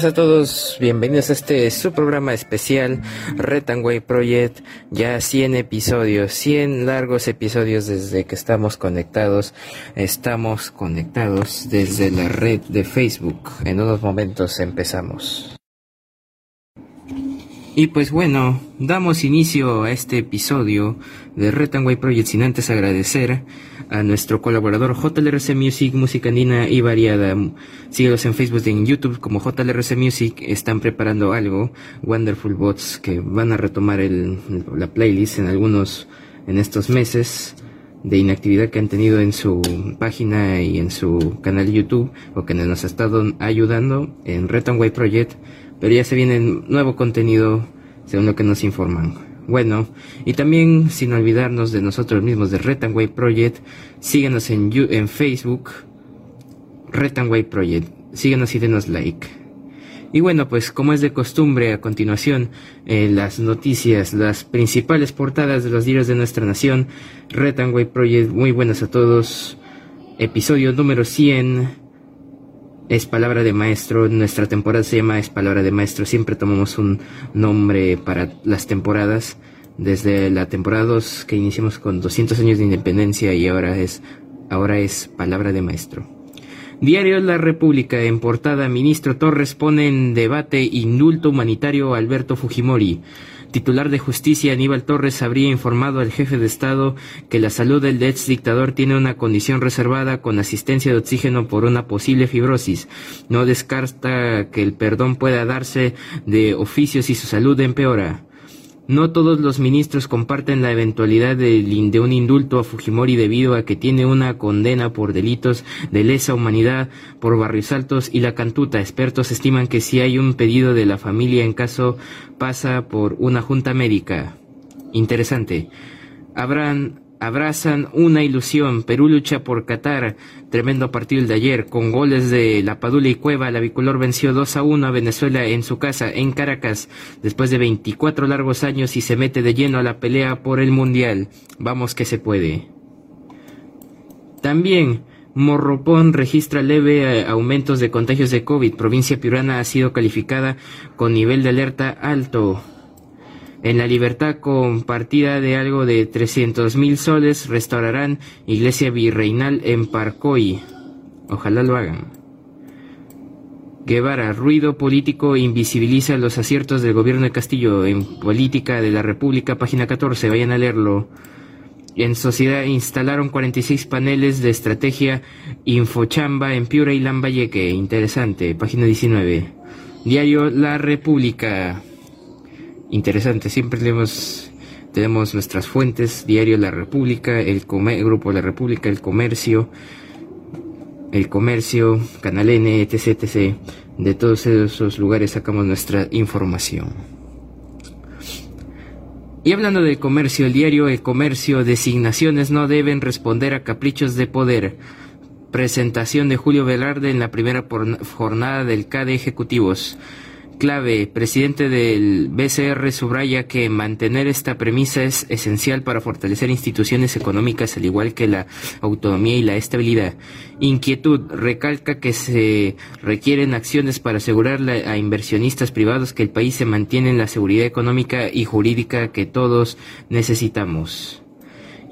Buenos a todos, bienvenidos a este su programa especial Retangway Project, ya 100 episodios, 100 largos episodios desde que estamos conectados, estamos conectados desde la red de Facebook, en unos momentos empezamos. Y pues bueno, damos inicio a este episodio de Retangway Project sin antes agradecer a nuestro colaborador JLRC Music, música andina y variada. Síguelos en Facebook y en YouTube como JLRC Music. Están preparando algo, Wonderful Bots, que van a retomar el, la playlist en algunos, en estos meses de inactividad que han tenido en su página y en su canal YouTube, o que nos ha estado ayudando en Retonway Project, pero ya se viene nuevo contenido según lo que nos informan. Bueno, y también sin olvidarnos de nosotros mismos de Retanway Project, síguenos en, en Facebook, Retanway Project, síguenos y denos like. Y bueno, pues como es de costumbre, a continuación, eh, las noticias, las principales portadas de los diarios de nuestra nación, Retanway Project, muy buenas a todos, episodio número 100, es palabra de maestro, nuestra temporada se llama Es palabra de maestro, siempre tomamos un nombre para las temporadas, desde la temporada 2 que iniciamos con 200 años de independencia y ahora es, ahora es palabra de maestro. Diario La República, en portada, ministro Torres pone en debate indulto humanitario a Alberto Fujimori titular de justicia Aníbal Torres habría informado al jefe de Estado que la salud del ex dictador tiene una condición reservada con asistencia de oxígeno por una posible fibrosis. No descarta que el perdón pueda darse de oficio si su salud empeora. No todos los ministros comparten la eventualidad de, un indulto a Fujimori debido a que tiene una condena por delitos de lesa humanidad por Barrios Altos y la Cantuta. Expertos estiman que si hay un pedido de la familia en caso pasa por una junta médica. Interesante. Habrán abrazan una ilusión. Perú lucha por Qatar. Tremendo partido el de ayer. Con goles de La Padula y Cueva, la bicolor venció 2 a 1 a Venezuela en su casa, en Caracas, después de 24 largos años y se mete de lleno a la pelea por el Mundial. Vamos que se puede. También, Morropón registra leve eh, aumentos de contagios de COVID. Provincia Piurana ha sido calificada con nivel de alerta alto. En la libertad compartida de algo de 300 mil soles restaurarán iglesia virreinal en Parcoy. Ojalá lo hagan. Guevara, ruido político invisibiliza los aciertos del gobierno de Castillo en política de la República, página 14, vayan a leerlo. En sociedad instalaron 46 paneles de estrategia Infochamba en Piura y Lambayeque, interesante, página 19. Diario La República interesante. Siempre tenemos, tenemos nuestras fuentes, Diario La República, el Grupo La República, el Comercio, el Comercio, Canal N, etc, etc. De todos esos lugares sacamos nuestra información. Y hablando del comercio, el diario El Comercio, designaciones no deben responder a caprichos de poder. Presentación de Julio Velarde en la primera jornada del CAD Ejecutivos clave, presidente del BCR subraya que mantener esta premisa es esencial para fortalecer instituciones económicas al igual que la autonomía y la estabilidad. Inquietud, recalca que se requieren acciones para asegurar a inversionistas privados que el país se mantiene en la seguridad económica y jurídica que todos necesitamos.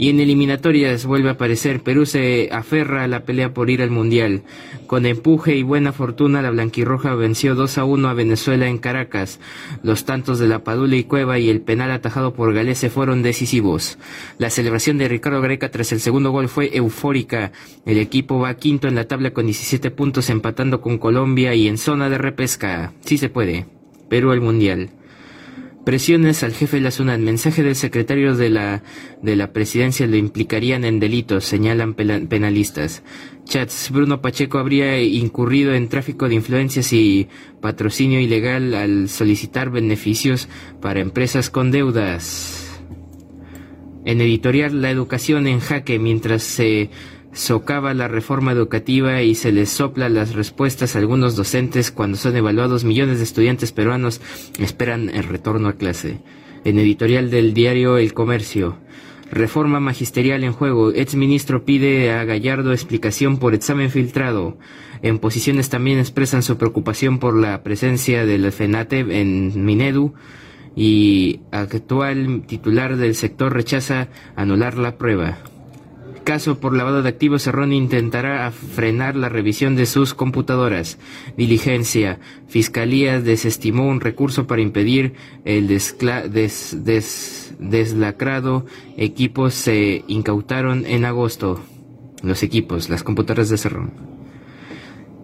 Y en eliminatorias vuelve a aparecer, Perú se aferra a la pelea por ir al Mundial. Con empuje y buena fortuna, la blanquirroja venció 2 a 1 a Venezuela en Caracas. Los tantos de la Padula y Cueva y el penal atajado por Galese fueron decisivos. La celebración de Ricardo Greca tras el segundo gol fue eufórica. El equipo va quinto en la tabla con 17 puntos empatando con Colombia y en zona de repesca. Sí se puede. Perú al Mundial. Presiones al jefe de la SUNAT. Mensaje del secretario de la, de la presidencia lo implicarían en delitos, señalan penalistas. Chats. Bruno Pacheco habría incurrido en tráfico de influencias y patrocinio ilegal al solicitar beneficios para empresas con deudas. En editorial, la educación en jaque mientras se socava la reforma educativa y se les sopla las respuestas a algunos docentes cuando son evaluados millones de estudiantes peruanos esperan el retorno a clase. En editorial del diario El Comercio, Reforma magisterial en juego. Ex ministro pide a Gallardo explicación por examen filtrado. En posiciones también expresan su preocupación por la presencia del FENATE en Minedu y actual titular del sector rechaza anular la prueba caso por lavado de activos, Cerrón intentará frenar la revisión de sus computadoras. Diligencia. Fiscalía desestimó un recurso para impedir el deslacrado. Equipos se incautaron en agosto. Los equipos, las computadoras de Cerrón.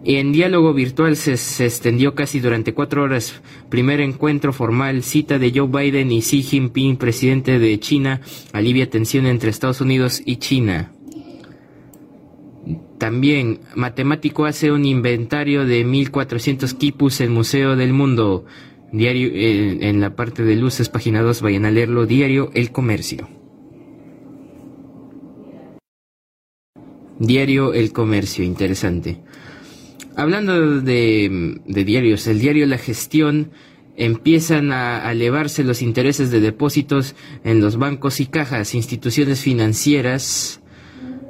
En diálogo virtual se, se, extendió casi durante cuatro horas. Primer encuentro formal, cita de Joe Biden y Xi Jinping, presidente de China, alivia tensión entre Estados Unidos y China. También, matemático hace un inventario de 1400 quipus en Museo del Mundo. Diario, eh, en la parte de luces, página 2, vayan a leerlo. Diario El Comercio. Diario El Comercio, interesante. Hablando de, diarios, el diario La Gestión empiezan a elevarse los intereses de depósitos en los bancos y cajas, instituciones financieras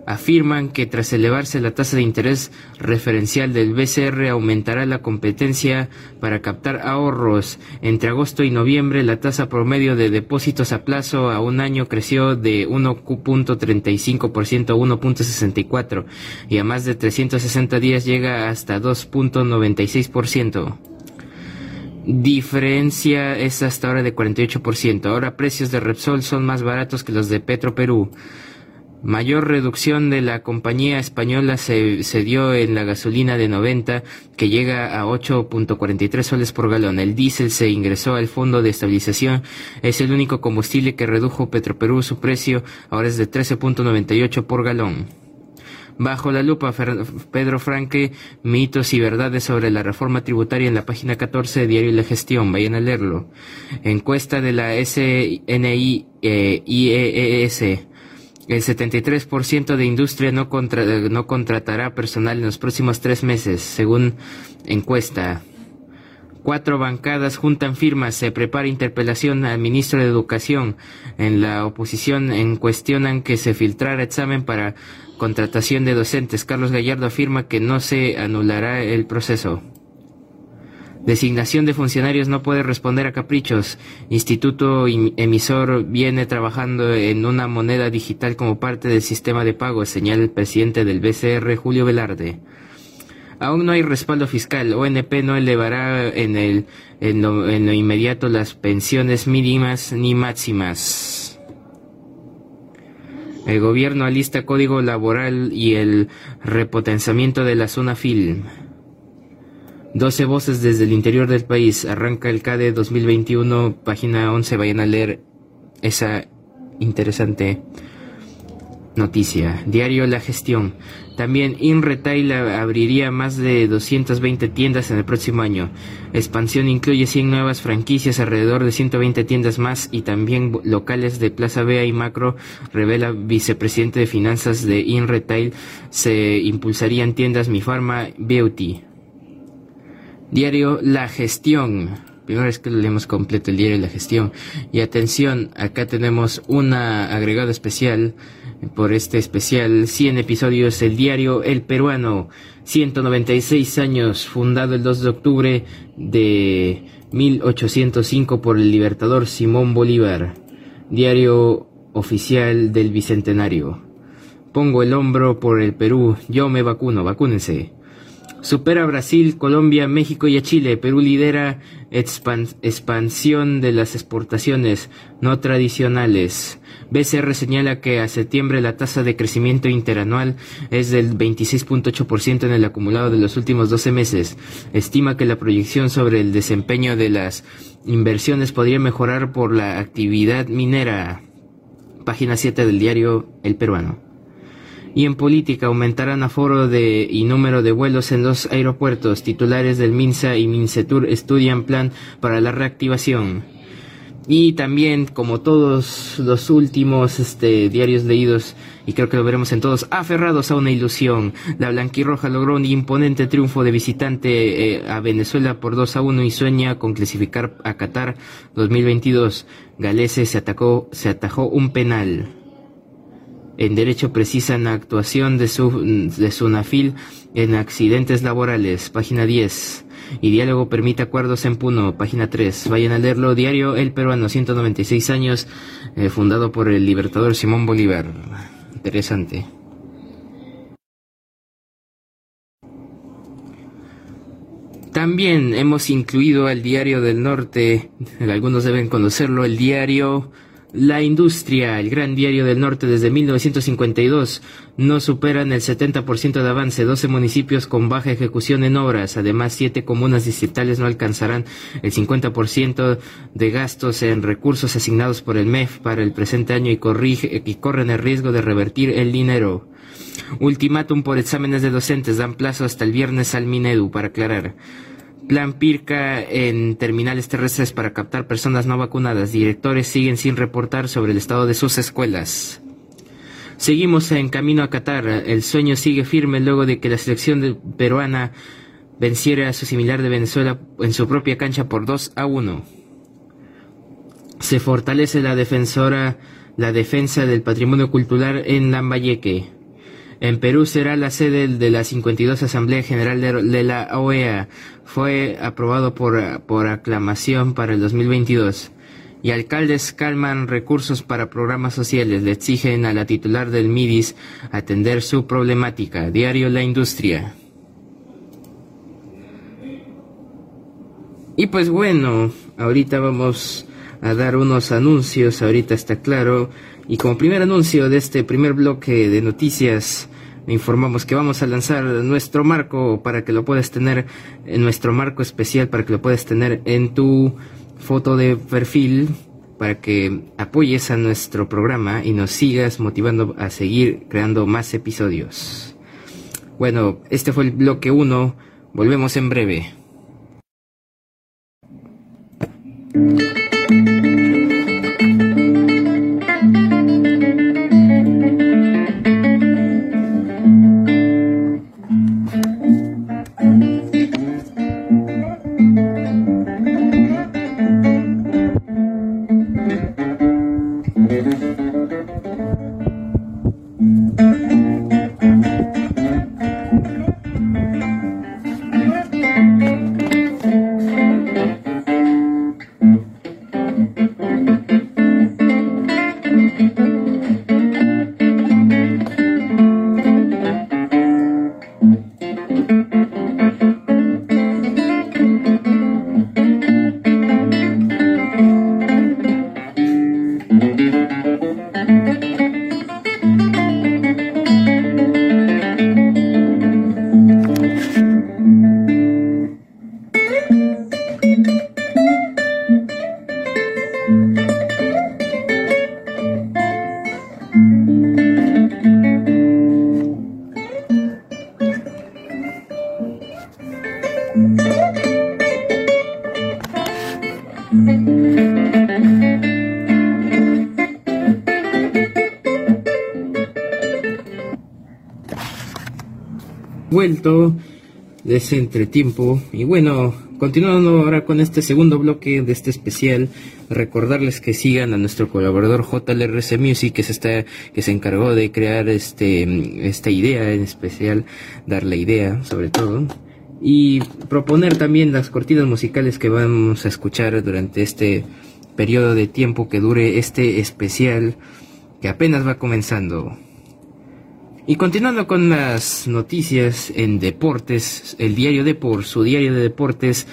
afirman que tras elevarse la tasa de interés referencial del BCR aumentará la competencia para captar ahorros. Entre agosto y noviembre la tasa promedio de depósitos a plazo a un año creció de 1.35% a 1.64% y a más de 360 días llega hasta 2.96%. Diferencia es hasta ahora de 48%. Ahora precios de Repsol son más baratos que los de Petro Perú. Mayor reducción de la compañía española se, dio en la gasolina de 90, que llega a 8.43 soles por galón. El diésel se ingresó al fondo de estabilización. Es el único combustible que redujo Petroperú su precio. Ahora es de 13.98 por galón. Bajo la lupa, Pedro Franque, mitos y verdades sobre la reforma tributaria en la página 14 de Diario y la Gestión. Vayan a leerlo. Encuesta de la SNI eh. El 73% de industria no, contratará personal en los próximos tres meses, según encuesta. Cuatro bancadas juntan firmas. Se prepara interpelación al ministro de Educación. En la oposición en cuestionan que se filtrara examen para contratación de docentes. Carlos Gallardo afirma que no se anulará el proceso. Designación de funcionarios no puede responder a caprichos. Instituto emisor viene trabajando en una moneda digital como parte del sistema de pago, señala el presidente del BCR, Julio Velarde. Aún no hay respaldo fiscal. ONP no elevará en, el, lo, en lo inmediato las pensiones mínimas ni máximas. El gobierno alista código laboral y el repotenciamiento de la zona film. 12 voces desde el interior del país. Arranca el CADE 2021, página 11. Vayan a leer esa interesante noticia. Diario La Gestión. También InRetail abriría más de 220 tiendas en el próximo año. Expansión incluye 100 nuevas franquicias, alrededor de 120 tiendas más y también locales de Plaza Bea y Macro, revela vicepresidente de finanzas de InRetail. Se impulsarían tiendas Mi Pharma Beauty. Diario La Gestión. Primera vez que lo leemos completo el diario La Gestión. Y atención, acá tenemos una agregado especial por este especial 100 episodios el diario El Peruano. 196 años, fundado el 2 de octubre de 1805 por el libertador Simón Bolívar. Diario oficial del Bicentenario. Pongo el hombro por el Perú, yo me vacuno, vacúnense. Supera Brasil, Colombia, México y a Chile. Perú lidera expansión de las exportaciones no tradicionales. BCR señala que a septiembre la tasa de crecimiento interanual es del 26.8% en el acumulado de los últimos 12 meses. Estima que la proyección sobre el desempeño de las inversiones podría mejorar por la actividad minera. Página 7 del diario El Peruano y en política aumentarán aforo de y número de vuelos en los aeropuertos. Titulares del MINSA y MINCETUR estudian plan para la reactivación. Y también, como todos los últimos este, diarios leídos, y creo que lo veremos en todos, aferrados a una ilusión. La Blanquirroja logró un imponente triunfo de visitante eh, a Venezuela por 2 a 1 y sueña con clasificar a Qatar 2022. Galese se atacó, se atajó un penal. En Derecho precisan actuación de, su, de SUNAFIL en accidentes laborales, página 10. Y diálogo permite acuerdos en Puno, página 3. Vayan a leerlo. Diario El Peruano, 196 años, eh, fundado por el libertador Simón Bolívar. Interesante. También hemos incluido al Diario del Norte, algunos deben conocerlo, el diario La Industria, el gran diario del norte desde 1952, no superan el 70% de avance, 12 municipios con baja ejecución en obras, además 7 comunas distritales no alcanzarán el 50% de gastos en recursos asignados por el MEF para el presente año y, corrige, y corren el riesgo de revertir el dinero. Ultimátum por exámenes de docentes. Dan plazo hasta el viernes al Minedu para aclarar. Plan PIRCA en terminales terrestres para captar personas no vacunadas. Directores siguen sin reportar sobre el estado de sus escuelas. Seguimos en camino a Qatar. El sueño sigue firme luego de que la selección peruana venciera a su similar de Venezuela en su propia cancha por 2 a 1. Se fortalece la defensora, la defensa del patrimonio cultural en Lambayeque. En Perú será la sede de la 52 Asamblea General de, la OEA. Fue aprobado por, por aclamación para el 2022. Y alcaldes calman recursos para programas sociales. Le exigen a la titular del MIDIS atender su problemática. Diario La Industria. Y pues bueno, ahorita vamos a dar unos anuncios, ahorita está claro. Y como primer anuncio de este primer bloque de noticias, informamos que vamos a lanzar nuestro marco para que lo puedas tener en nuestro marco especial para que lo puedas tener en tu foto de perfil para que apoyes a nuestro programa y nos sigas motivando a seguir creando más episodios. Bueno, este fue el bloque 1. Volvemos en breve. Ese entretiempo. Y bueno, continuando ahora con este segundo bloque de este especial, recordarles que sigan a nuestro colaborador JLRC Music, que se, está, que se encargó de crear este, esta idea en especial, dar la idea sobre todo. Y proponer también las cortinas musicales que vamos a escuchar durante este periodo de tiempo que dure este especial que apenas va comenzando. Y continuando con las noticias en deportes, el diario Depor, su diario de deportes,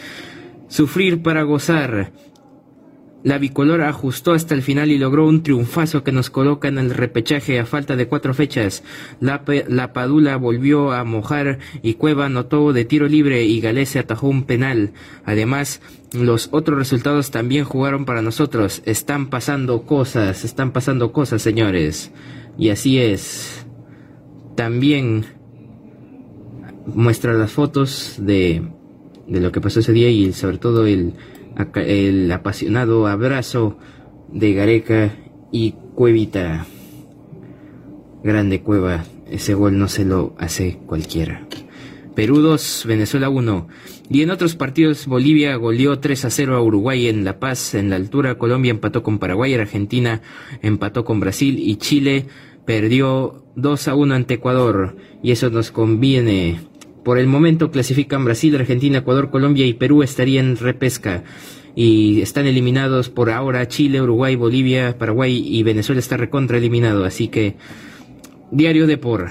sufrir para gozar. La bicolor ajustó hasta el final y logró un triunfazo que nos coloca en el repechaje a falta de cuatro fechas. La, la Padula volvió a mojar y Cueva anotó de tiro libre y Galese atajó un penal. Además, los otros resultados también jugaron para nosotros. Están pasando cosas, están pasando cosas, señores. Y así es también muestra las fotos de, de lo que pasó ese día y sobre todo el, el apasionado abrazo de Gareca y Cuevita. Grande Cueva, ese gol no se lo hace cualquiera. Perú 2, Venezuela 1. Y en otros partidos, Bolivia goleó 3 a 0 a Uruguay en La Paz. En la altura, Colombia empató con Paraguay, Argentina empató con Brasil y Chile perdió 2 a 1 ante Ecuador y eso nos conviene. Por el momento clasifican Brasil, Argentina, Ecuador, Colombia y Perú estarían repesca y están eliminados por ahora Chile, Uruguay, Bolivia, Paraguay y Venezuela está recontra eliminado, así que diario de por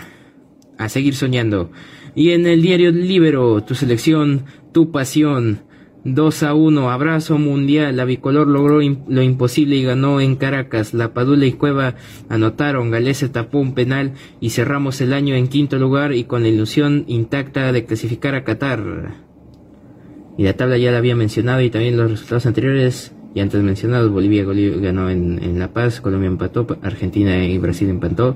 a seguir soñando. Y en el diario Libero, tu selección, tu pasión, 2 a 1, abrazo mundial, la bicolor logró lo imposible y ganó en Caracas, la Padula y Cueva anotaron, Galese tapó un penal y cerramos el año en quinto lugar y con la ilusión intacta de clasificar a Qatar. Y la tabla ya la había mencionado y también los resultados anteriores y antes mencionados, Bolivia, ganó en, La Paz, Colombia empató, Argentina y Brasil empató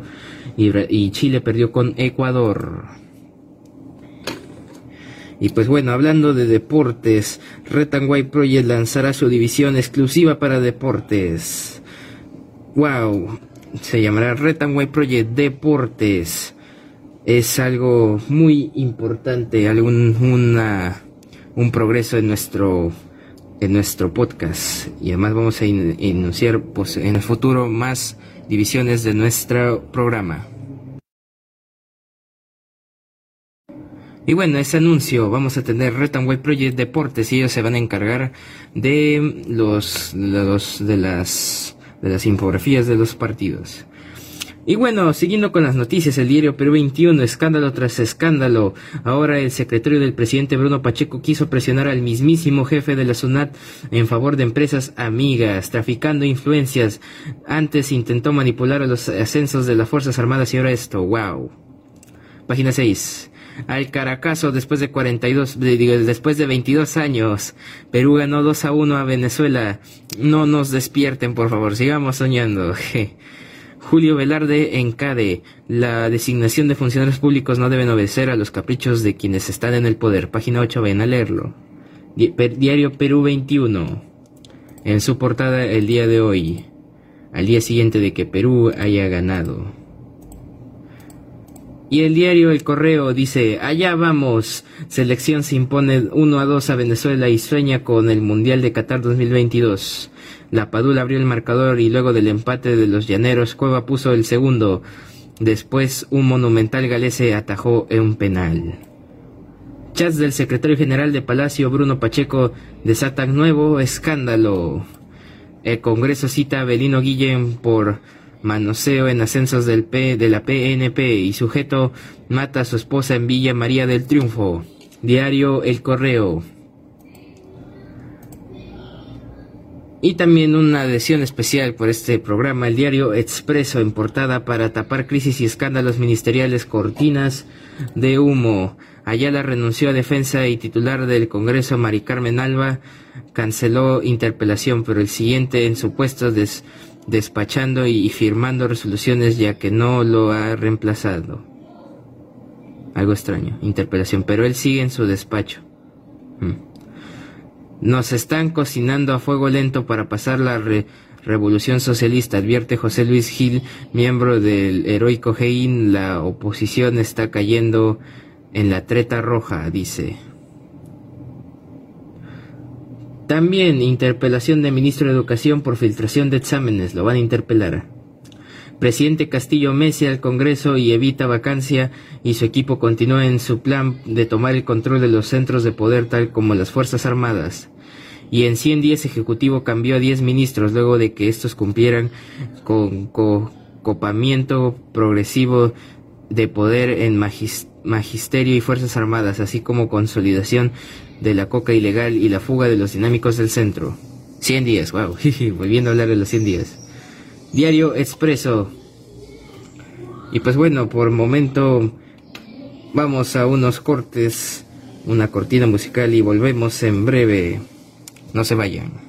y, y Chile perdió con Ecuador. Y pues bueno, hablando de deportes, Red Project lanzará su división exclusiva para deportes. Wow, se llamará Red Project Deportes. Es algo muy importante, algún una, un progreso en nuestro en nuestro podcast y además vamos a anunciar pues, en el futuro más divisiones de nuestro programa. Y bueno, ese anuncio, vamos a tener Way Project Deportes y ellos se van a encargar de los, de las de las infografías de los partidos. Y bueno, siguiendo con las noticias, el diario Perú 21, escándalo tras escándalo. Ahora el secretario del presidente Bruno Pacheco quiso presionar al mismísimo jefe de la SUNAT en favor de empresas amigas, traficando influencias. Antes intentó manipular a los ascensos de las Fuerzas Armadas y ahora esto, wow. Página 6 al Caracazo después de 42, después de 22 años. Perú ganó 2 a 1 a Venezuela. No nos despierten, por favor, sigamos soñando. Julio Velarde en CADE. La designación de funcionarios públicos no deben obedecer a los caprichos de quienes están en el poder. Página 8, ven a leerlo. Diario Perú 21. En su portada el día de hoy, al día siguiente de que Perú haya ganado. Y el diario El Correo dice, allá vamos, selección se impone 1 a 2 a Venezuela y sueña con el Mundial de Qatar 2022. La Padula abrió el marcador y luego del empate de los llaneros, Cueva puso el segundo. Después un monumental galese atajó en un penal. Chats del secretario general de Palacio, Bruno Pacheco, desatan nuevo escándalo. El Congreso cita a Belino Guillén por manoseo en ascensos del P de la PNP y sujeto mata a su esposa en Villa María del Triunfo. Diario El Correo. Y también una adhesión especial por este programa, el diario Expreso en portada para tapar crisis y escándalos ministeriales cortinas de humo. Ayala renunció a defensa y titular del Congreso, Mari Carmen Alba, canceló interpelación, pero el siguiente en su puesto des despachando y firmando resoluciones ya que no lo ha reemplazado. Algo extraño, interpelación, pero él sigue en su despacho. Hmm. Nos están cocinando a fuego lento para pasar la revolución socialista, advierte José Luis Gil, miembro del heroico GEIN. La oposición está cayendo en la treta roja, dice. También interpelación de ministro de Educación por filtración de exámenes. Lo van a interpelar. Presidente Castillo Messi al Congreso y evita vacancia y su equipo continúa en su plan de tomar el control de los centros de poder tal como las Fuerzas Armadas. Y en 100 días Ejecutivo cambió a 10 ministros luego de que estos cumplieran con copamiento progresivo de poder en magisterio y Fuerzas Armadas, así como consolidación de la coca ilegal y la fuga de los dinámicos del centro. 100 días, wow, volviendo a hablar de los 100 días. Diario Expreso. Y pues bueno, por momento vamos a unos cortes, una cortina musical y volvemos en breve. No se vayan.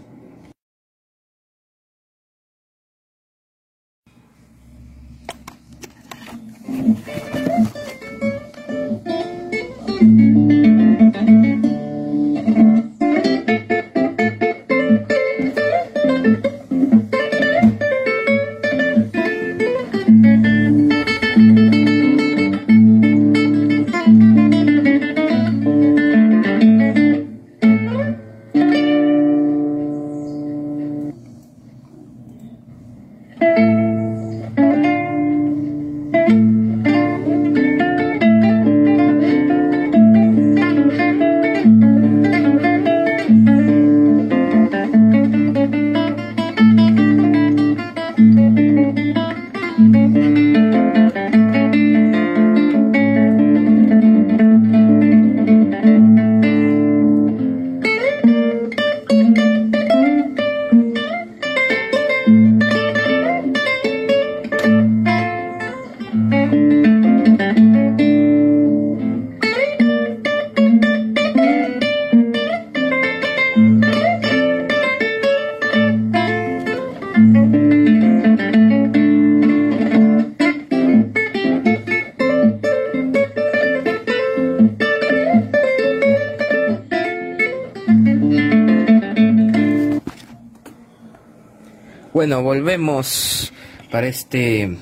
Bueno, volvemos para este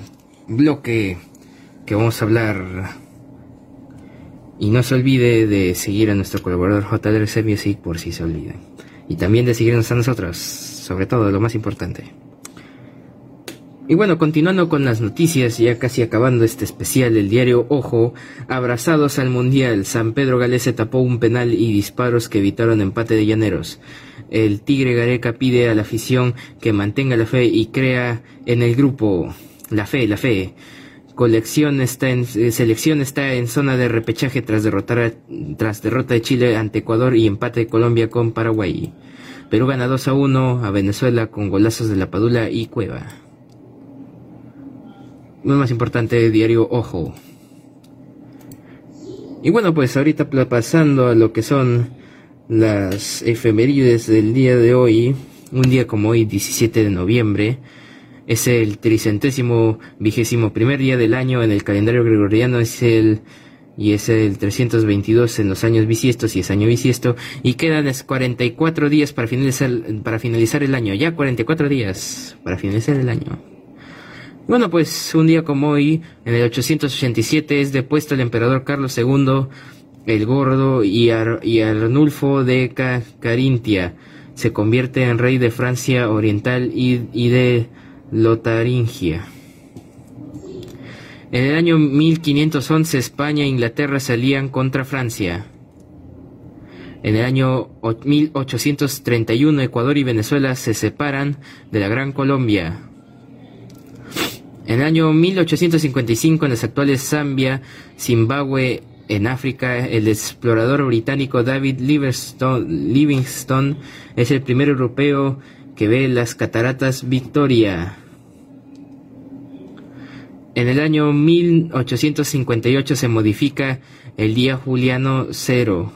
bloque que vamos a hablar. Y no se olvide de seguir a nuestro colaborador JRC Music por si se olvidan. Y también de seguirnos a nosotros, sobre todo lo más importante. Y bueno, continuando con las noticias, ya casi acabando este especial del diario Ojo, abrazados al Mundial, San Pedro Galese tapó un penal y disparos que evitaron empate de llaneros. El Tigre Gareca pide a la afición que mantenga la fe y crea en el grupo. La fe, la fe. Colección está en, eh, selección está en zona de repechaje tras derrotar tras derrota de Chile ante Ecuador y empate de Colombia con Paraguay. Perú gana 2 a 1 a Venezuela con golazos de la Padula y Cueva lo más importante, diario Ojo. Y bueno, pues ahorita pasando a lo que son las efemérides del día de hoy, un día como hoy, 17 de noviembre, es el tricentésimo vigésimo primer día del año en el calendario gregoriano, es el y es el 322 en los años bisiestos y es año bisiesto y quedan 44 días para finalizar para finalizar el año, ya 44 días para finalizar el año. Bueno, pues un día como hoy, en el 887, es depuesto el emperador Carlos II el Gordo y, Arnulfo de Carintia. Se convierte en rey de Francia Oriental y, de Lotaringia. En el año 1511 España e Inglaterra salían contra Francia. En el año 1831 Ecuador y Venezuela se separan de la Gran Colombia. En el año 1855, en las actuales Zambia, Zimbabue, en África, el explorador británico David Livingstone, es el primer europeo que ve las cataratas Victoria. En el año 1858 se modifica el día juliano cero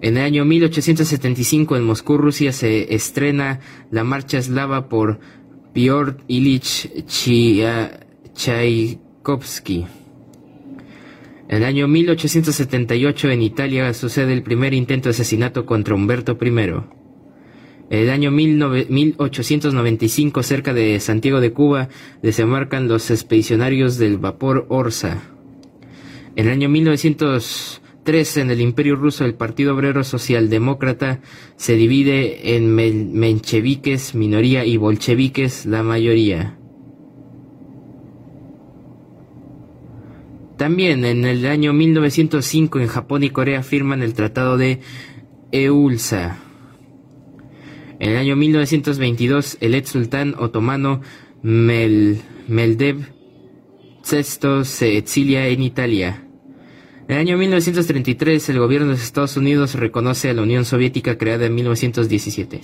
En el año 1875 en Moscú, Rusia, se estrena la marcha eslava por Piotr Ilich Tchaikovsky. En el año 1878 en Italia sucede el primer intento de asesinato contra Humberto I. En el año 1895, cerca de Santiago de Cuba, desembarcan los expedicionarios del vapor Orsa. En el año 1900 en el Imperio Ruso el Partido Obrero Socialdemócrata se divide en mencheviques, minoría, y bolcheviques, la mayoría. También en el año 1905 en Japón y Corea firman el Tratado de Eulsa. En el año 1922 el ex sultán otomano Meldev VI se exilia en Italia. En el año 1933, el gobierno de Estados Unidos reconoce a la Unión Soviética creada en 1917.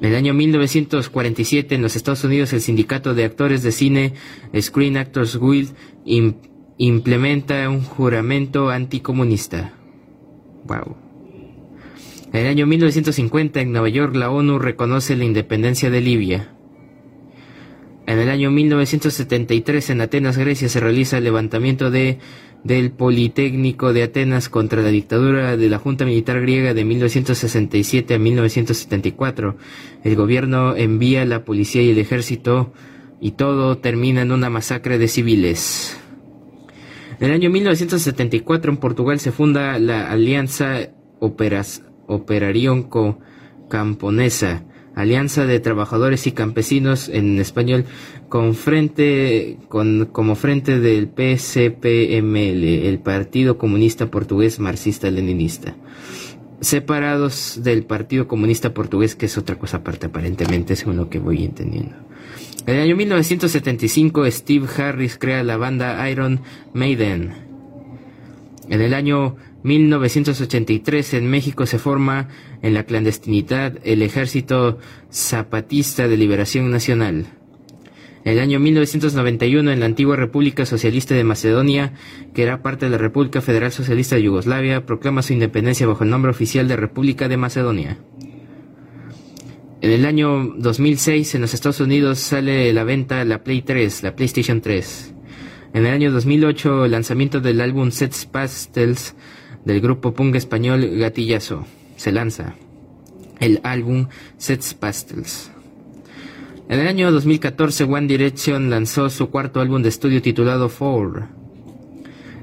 En el año 1947, en los Estados Unidos, el sindicato de actores de cine Screen Actors Guild implementa un juramento anticomunista. Wow. En el año 1950, en Nueva York, la ONU reconoce la independencia de Libia. En el año 1973, en Atenas, Grecia, se realiza el levantamiento de del Politécnico de Atenas contra la dictadura de la Junta Militar griega de 1967 a 1974. El gobierno envía la policía y el ejército y todo termina en una masacre de civiles. En el año 1974 en Portugal se funda la Alianza Operas, Camponesa Alianza de Trabajadores y Campesinos en español con frente con, como frente del PCPML, el Partido Comunista Portugués Marxista-Leninista. Separados del Partido Comunista Portugués, que es otra cosa aparte aparentemente, según lo que voy entendiendo. En el año 1975, Steve Harris crea la banda Iron Maiden. En el año 1983 en México se forma en la clandestinidad el Ejército Zapatista de Liberación Nacional. El año 1991 en la antigua República Socialista de Macedonia, que era parte de la República Federal Socialista de Yugoslavia, proclama su independencia bajo el nombre oficial de República de Macedonia. En el año 2006 en los Estados Unidos sale la venta la Play 3, la PlayStation 3. En el año 2008 el lanzamiento del álbum Sets Pastels del grupo punk español Gatillazo. se lanza el álbum Sets Pastels. En el año 2014 One Direction lanzó su cuarto álbum de estudio titulado Four.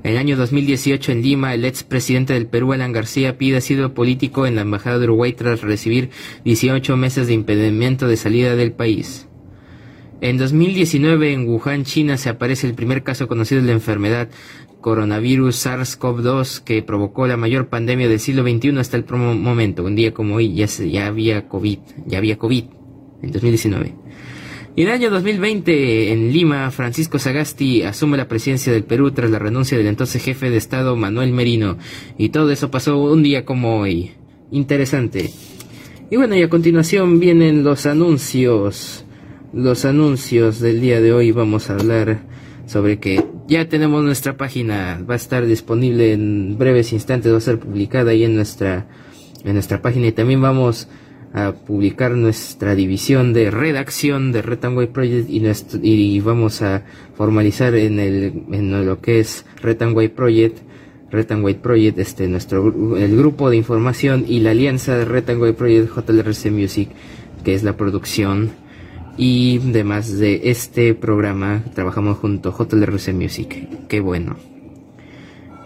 En el año 2018 en Lima, el ex presidente del Perú, Alan García, pide asilo político en la Embajada de Uruguay tras recibir 18 meses de impedimento de salida del país. En 2019 en Wuhan, China, se aparece el primer caso conocido de la enfermedad coronavirus SARS-CoV-2 que provocó la mayor pandemia del siglo XXI hasta el momento. Un día como hoy ya, ya había COVID, ya había COVID en 2019. Y en el año 2020, en Lima, Francisco Sagasti asume la presidencia del Perú tras la renuncia del entonces jefe de Estado Manuel Merino. Y todo eso pasó un día como hoy. Interesante. Y bueno, y a continuación vienen los anuncios. Los anuncios del día de hoy vamos a hablar sobre que ya tenemos nuestra página, va a estar disponible en breves instantes, va a ser publicada ahí en nuestra en nuestra página y también vamos a publicar nuestra división de redacción de Retanway Project y, y vamos a formalizar en, el, en lo que es Retanway Project, Retanway Project, este, nuestro, el grupo de información y la alianza de Retanway Project JLRC Music, que es la producción. Y demás de este programa, trabajamos junto a JLRC Music. Qué bueno.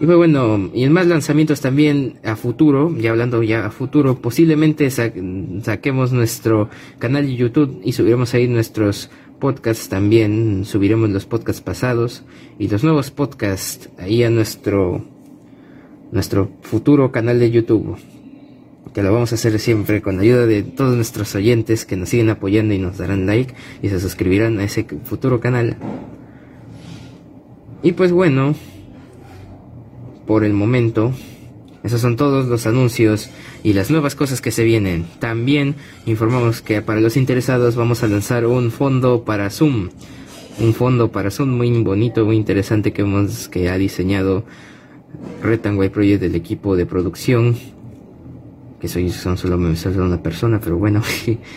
Y pues bueno, y en más lanzamientos también a futuro, ya hablando ya a futuro, posiblemente saquemos nuestro canal de YouTube y subiremos ahí nuestros podcasts también, subiremos los podcasts pasados y los nuevos podcasts ahí a nuestro nuestro futuro canal de YouTube. Que lo vamos a hacer siempre con la ayuda de todos nuestros oyentes que nos siguen apoyando y nos darán like y se suscribirán a ese futuro canal. Y pues bueno, por el momento. Esos son todos los anuncios y las nuevas cosas que se vienen. También informamos que para los interesados vamos a lanzar un fondo para Zoom. Un fondo para Zoom muy bonito, muy interesante que hemos que ha diseñado Retanway Project del equipo de producción. Que soy son solo, solo una persona, pero bueno.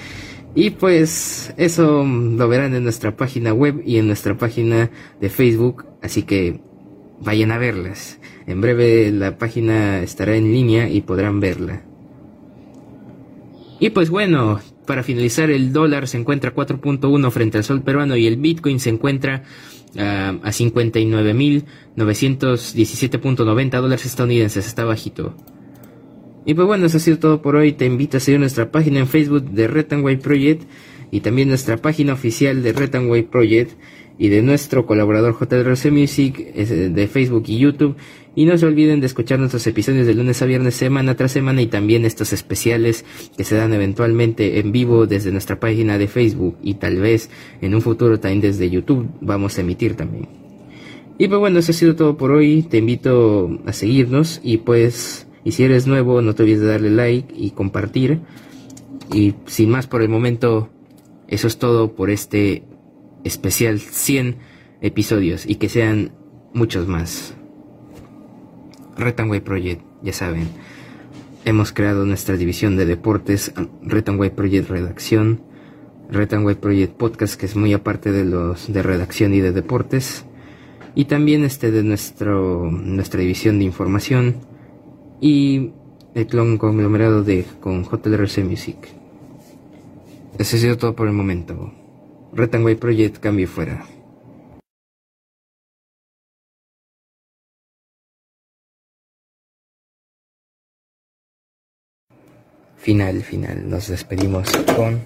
y pues eso lo verán en nuestra página web y en nuestra página de Facebook. Así que vayan a verlas. En breve la página estará en línea y podrán verla. Y pues bueno, para finalizar el dólar se encuentra 4.1 frente al sol peruano y el Bitcoin se encuentra uh, a 59.917.90 dólares estadounidenses, está bajito. Y pues bueno, eso ha sido todo por hoy. Te invito a seguir nuestra página en Facebook de Retanway Project y también nuestra página oficial de Retanway Project y de nuestro colaborador JRC Music de Facebook y YouTube. Y no se olviden de escuchar nuestros episodios de lunes a viernes semana tras semana y también estos especiales que se dan eventualmente en vivo desde nuestra página de Facebook y tal vez en un futuro también desde YouTube vamos a emitir también. Y pues bueno, eso ha sido todo por hoy. Te invito a seguirnos y pues, y si eres nuevo, no te olvides de darle like y compartir. Y sin más por el momento, eso es todo por este especial 100 episodios y que sean muchos más. Retanway Project, ya saben, hemos creado nuestra división de deportes, Retanway Project Redacción, Retanway Project Podcast, que es muy aparte de los de redacción y de deportes, y también este de nuestro, nuestra división de información y el clon conglomerado de con JLRC Music. Eso ha sido todo por el momento. Retanway Project cambio fuera. Final, final. Nos despedimos con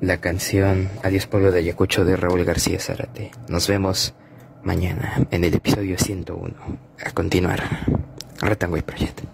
la canción Adiós Pueblo de Ayacucho de Raúl García Zárate. Nos vemos mañana en el episodio 101. A continuar. Retanway Project.